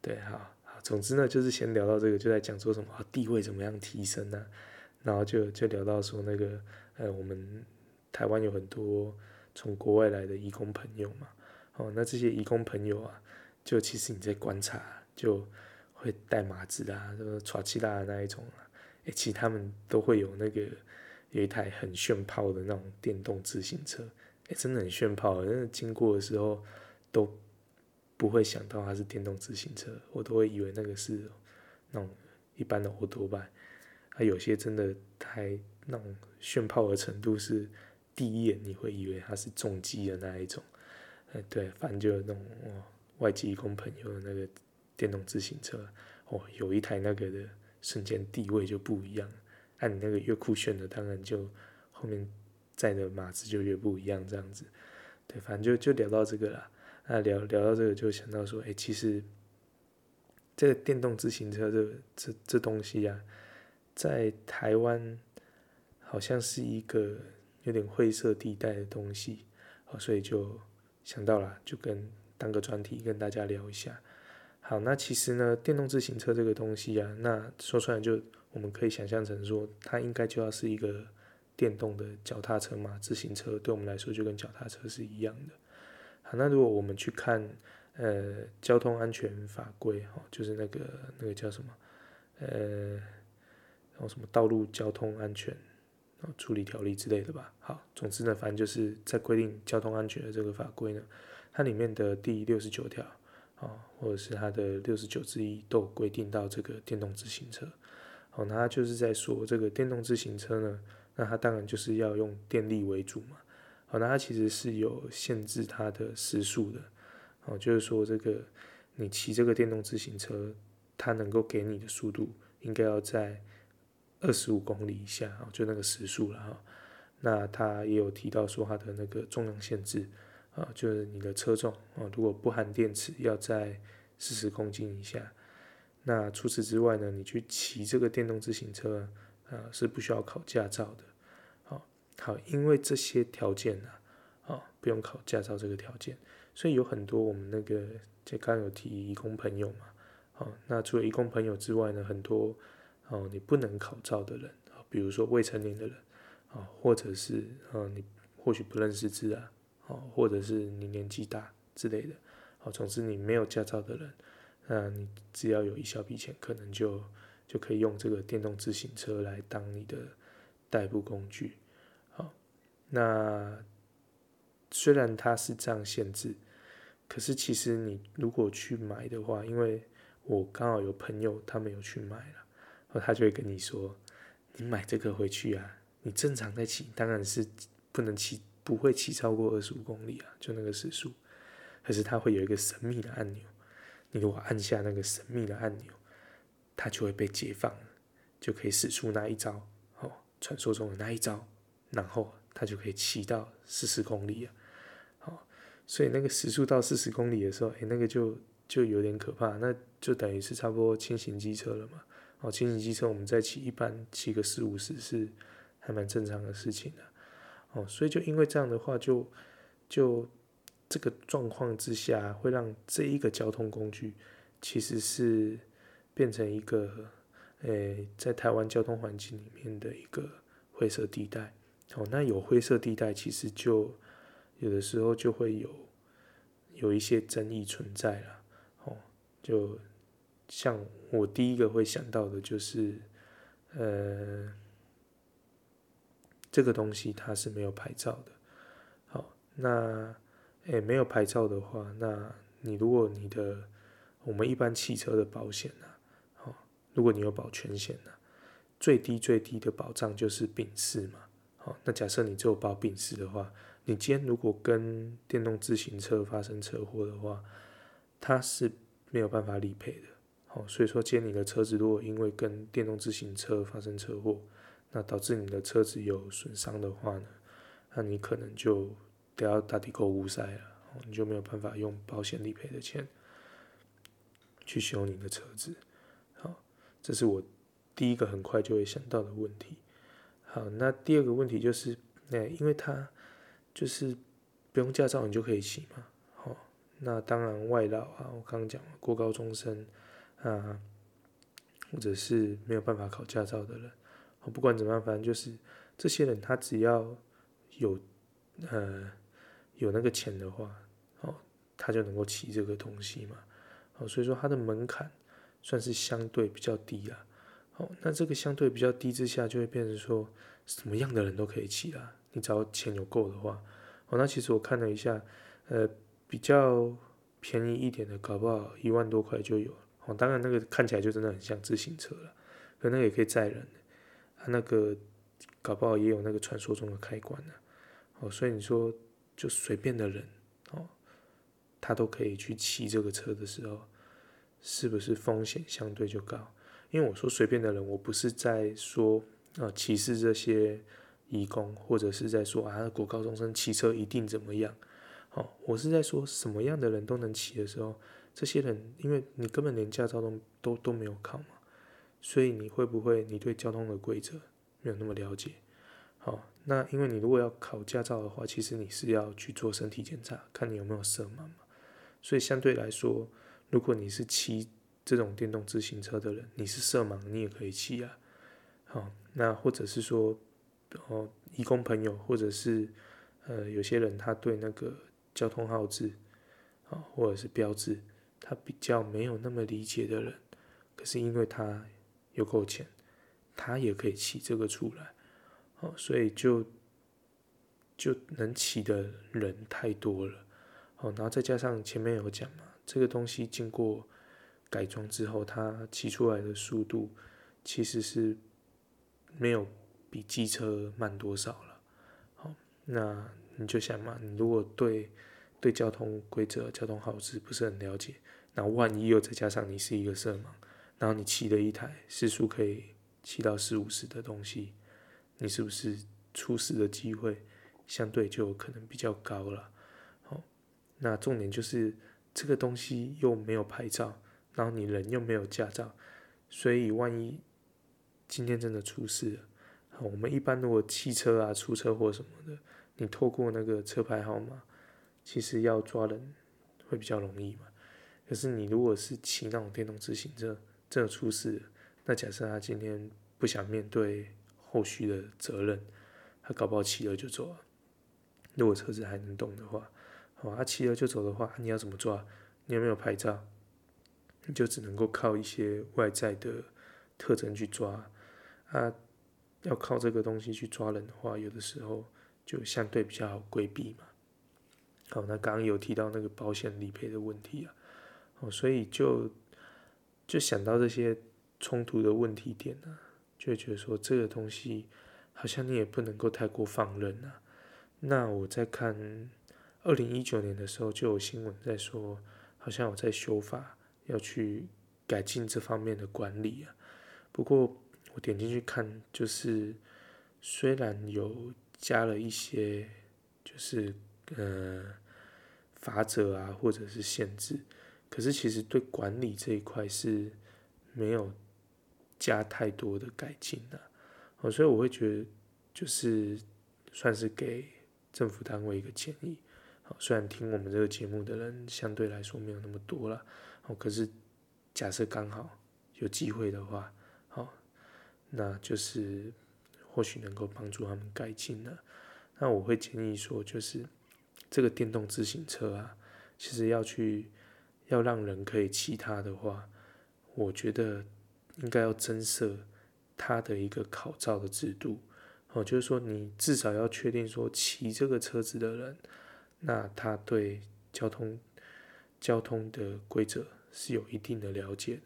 对，好，好，总之呢，就是先聊到这个，就在讲说什么地位怎么样提升呢？然后就就聊到说那个，呃，我们台湾有很多从国外来的移工朋友嘛，哦，那这些移工朋友啊，就其实你在观察，就会带马子啊，什么耍气大的那一种啊，诶，其实他们都会有那个有一台很炫炮的那种电动自行车，诶，真的很炫炮，真的经过的时候都。不会想到它是电动自行车，我都会以为那个是那种一般的欧多拜，啊，有些真的太那种炫炮的程度是第一眼你会以为它是重机的那一种，哎，对，反正就那种哦，外籍工朋友的那个电动自行车，哦，有一台那个的瞬间地位就不一样，按、你那个越酷炫的，当然就后面载的马子就越不一样，这样子，对，反正就就聊到这个了。那聊聊到这个，就想到说，哎，其实这个电动自行车这这这东西啊，在台湾好像是一个有点灰色地带的东西。好，所以就想到了，就跟当个专题跟大家聊一下。好，那其实呢，电动自行车这个东西啊，那说出来就我们可以想象成说，它应该就要是一个电动的脚踏车嘛，自行车对我们来说就跟脚踏车是一样的。那如果我们去看呃交通安全法规哈，就是那个那个叫什么呃，然后什么道路交通安全。处理条例之类的吧。好，总之呢，反正就是在规定交通安全的这个法规呢，它里面的第六十九条，啊，或者是它的六十九之一都有规定到这个电动自行车。好，那它就是在说这个电动自行车呢，那它当然就是要用电力为主嘛。哦，那它其实是有限制它的时速的。哦，就是说这个你骑这个电动自行车，它能够给你的速度应该要在。二十五公里以下哦，就那个时速了哈。那他也有提到说他的那个重量限制啊，就是你的车重啊，如果不含电池要在四十公斤以下。那除此之外呢，你去骑这个电动自行车啊，是不需要考驾照的。好，因为这些条件呢，啊，不用考驾照这个条件，所以有很多我们那个就刚刚有提义工朋友嘛，啊，那除了义工朋友之外呢，很多。哦，你不能考照的人啊，比如说未成年的人啊，或者是啊，你或许不认识字啊，哦，或者是你年纪大之类的，哦，总之你没有驾照的人，那你只要有一小笔钱，可能就就可以用这个电动自行车来当你的代步工具。那虽然它是这样限制，可是其实你如果去买的话，因为我刚好有朋友他们有去买了。他就会跟你说：“你买这个回去啊，你正常在骑，当然是不能骑，不会骑超过二十五公里啊，就那个时速。可是它会有一个神秘的按钮，你如果按下那个神秘的按钮，它就会被解放，就可以使出那一招哦，传说中的那一招，然后它就可以骑到四十公里啊。哦，所以那个时速到四十公里的时候，诶，那个就就有点可怕，那就等于是差不多轻型机车了嘛。”哦，轻型机车我们在骑，一般骑个四五十是还蛮正常的事情的。哦，所以就因为这样的话就，就这个状况之下，会让这一个交通工具其实是变成一个，诶、在台湾交通环境里面的一个灰色地带。哦，那有灰色地带，其实就有的时候就会有有一些争议存在了。哦，就。像我第一个会想到的就是，呃，这个东西它是没有牌照的。好，那诶没有牌照的话，那你如果你的我们一般汽车的保险呢，好，如果你有保全险呢，最低最低的保障就是丙四嘛。好，那假设你只有保丙式的话，你今天如果跟电动自行车发生车祸的话，它是没有办法理赔的。哦，所以说，今天你的车子如果因为跟电动自行车发生车祸，那导致你的车子有损伤的话呢，那你可能就得要打地沟无塞了，你就没有办法用保险理赔的钱去修你的车子。好，这是我第一个很快就会想到的问题。好，那第二个问题就是，那因为他就是不用驾照你就可以骑嘛。好，那当然外劳啊，我刚刚讲过高中生。啊，或者是没有办法考驾照的人，不管怎么样，反正就是这些人，他只要有呃有那个钱的话，哦，他就能够骑这个东西嘛，哦，所以说他的门槛算是相对比较低啦，哦，那这个相对比较低之下，就会变成说什么样的人都可以骑啦，你只要钱有够的话，哦，那其实我看了一下，呃，比较便宜一点的，搞不好一万多块就有。哦，当然那个看起来就真的很像自行车了，可那个也可以载人，它那个搞不好也有那个传说中的开关呢。哦，所以你说就随便的人哦，他都可以去骑这个车的时候，是不是风险相对就高？因为我说随便的人，我不是在说啊歧视这些义工，或者是在说啊国高中生骑车一定怎么样？哦，我是在说什么样的人都能骑的时候。这些人，因为你根本连驾照都都都没有考嘛，所以你会不会你对交通的规则没有那么了解？好，那因为你如果要考驾照的话，其实你是要去做身体检查，看你有没有色盲嘛。所以相对来说，如果你是骑这种电动自行车的人，你是色盲，你也可以骑啊。好，那或者是说，哦，义工朋友，或者是呃，有些人他对那个交通号志啊，或者是标志，他比较没有那么理解的人，可是因为他有够钱，他也可以骑这个出来。哦，所以就就能骑的人太多了。哦，然后再加上前面有讲嘛，这个东西经过改装之后，它骑出来的速度其实是没有比机车慢多少了。好，那你就想嘛，你如果对对交通规则、交通号志不是很了解，那万一又再加上你是一个色盲，然后你骑了一台时速可以骑到四五十的东西，你是不是出事的机会相对就可能比较高了？那重点就是这个东西又没有牌照，然后你人又没有驾照，所以万一今天真的出事了，我们一般如果汽车啊出车祸什么的，你透过那个车牌号码，其实要抓人会比较容易嘛。可是你如果是骑那种电动自行车，真的出事了，那假设他今天不想面对后续的责任，他搞不好骑了就走了。如果车子还能动的话。哦，他骑了就走的话，你要怎么抓？你有没有牌照？你就只能够靠一些外在的特征去抓。啊，要靠这个东西去抓人的话，有的时候就相对比较好规避嘛。好，那刚刚有提到那个保险理赔的问题啊，哦，所以就就想到这些冲突的问题点呢，就觉得说这个东西好像你也不能够太过放任啊。那我在看。二零一九年的时候就有新闻在说，好像有在修法，要去改进这方面的管理啊。不过我点进去看，就是虽然有加了一些，就是呃法则啊，或者是限制，可是其实对管理这一块是没有加太多的改进的。哦，所以我会觉得，就是算是给政府单位一个建议。虽然听我们这个节目的人相对来说没有那么多了，哦，可是假设刚好有机会的话，好，那就是或许能够帮助他们改进了。那我会建议说，就是这个电动自行车啊，其实要去要让人可以骑它的话，我觉得应该要增设它的一个考照的制度，哦，就是说你至少要确定说骑这个车子的人。那他对交通交通的规则是有一定的了解的。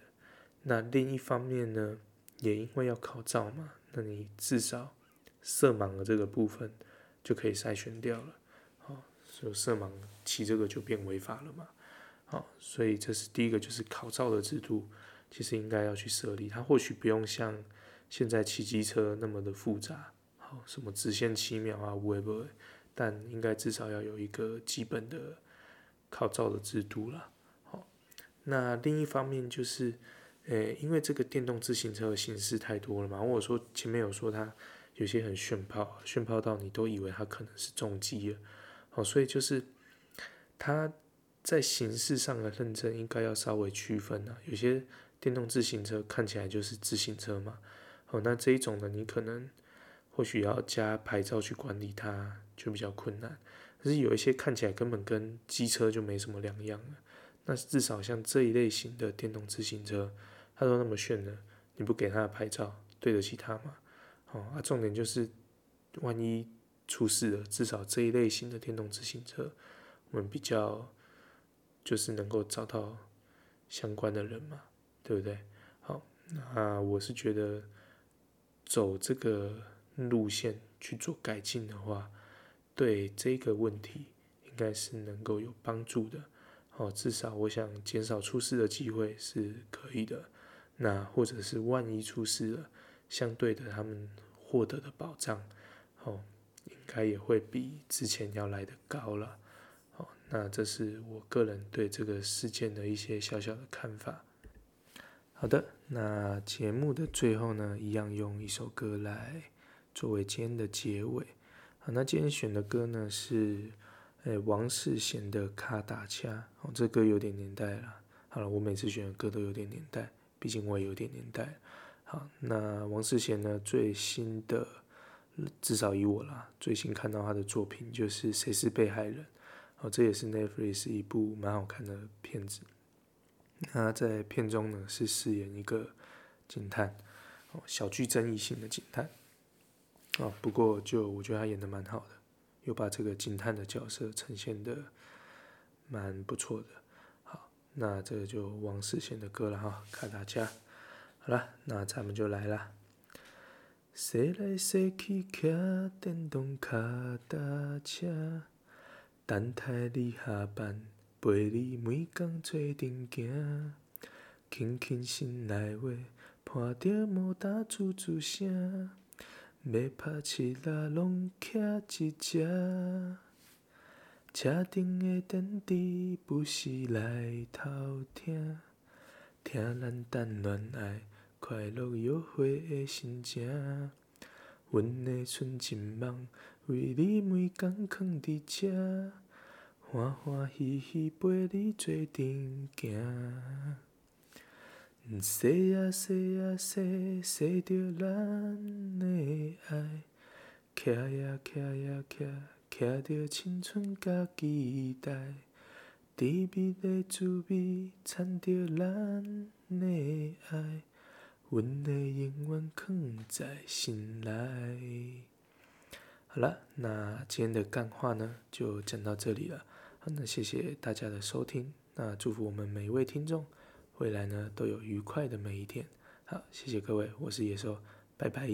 那另一方面呢，也因为要考照嘛，那你至少色盲的这个部分就可以筛选掉了。好，所以色盲骑这个就变违法了嘛。好，所以这是第一个，就是考照的制度，其实应该要去设立。它或许不用像现在骑机车那么的复杂。好，什么直线七秒啊，会不会？但应该至少要有一个基本的考照的制度了。好，那另一方面就是，诶，因为这个电动自行车的形式太多了嘛。或者说前面有说它有些很炫炮，炫炮到你都以为它可能是重机了。好，所以就是它在形式上的认证应该要稍微区分啊。有些电动自行车看起来就是自行车嘛。好，那这一种呢，你可能或许要加牌照去管理它。就比较困难，可是有一些看起来根本跟机车就没什么两样了。那至少像这一类型的电动自行车，它都那么炫的，你不给它拍照，对得起它吗？哦，啊，重点就是，万一出事了，至少这一类型的电动自行车，我们比较就是能够找到相关的人嘛，对不对？好，那我是觉得走这个路线去做改进的话。对这个问题，应该是能够有帮助的，哦，至少我想减少出事的机会是可以的。那或者是万一出事了，相对的他们获得的保障，哦，应该也会比之前要来的高了。哦，那这是我个人对这个事件的一些小小的看法。好的，那节目的最后呢，一样用一首歌来作为今天的结尾。那今天选的歌呢是，诶、王世贤的《卡达恰》。哦，这歌有点年代了。好了，我每次选的歌都有点年代，毕竟我也有点年代。好，那王世贤呢最新的，至少以我啦，最新看到他的作品就是《谁是被害人》。哦，这也是 Netflix 一部蛮好看的片子。那在片中呢是饰演一个警探，哦，小具争议性的警探。哦，不过就我觉得他演得蛮好的，又把这个警探的角色呈现得蛮不错的。好，那这就王世贤的歌了哈，卡达恰。好了，那咱们就来啦。说来说去，骑电动卡达恰，等待你下班，陪你每天做阵行，轻轻心内话，伴着摩打吱吱声。要拍七仔拢骑一只，车顶的电池不时来偷听，听咱谈恋爱快乐约会的心情。阮的纯情梦为你每天藏伫这，欢欢喜喜陪你做阵行。说呀说呀说，说着咱的爱，骑呀骑呀骑，骑着青春甲期待，甜蜜的滋味，掺着咱的爱，阮的永远藏在心内。好了，那今天的干话呢，就讲到这里了。好，那谢谢大家的收听，那祝福我们每一位听众。未来呢，都有愉快的每一天。好，谢谢各位，我是野兽，拜拜。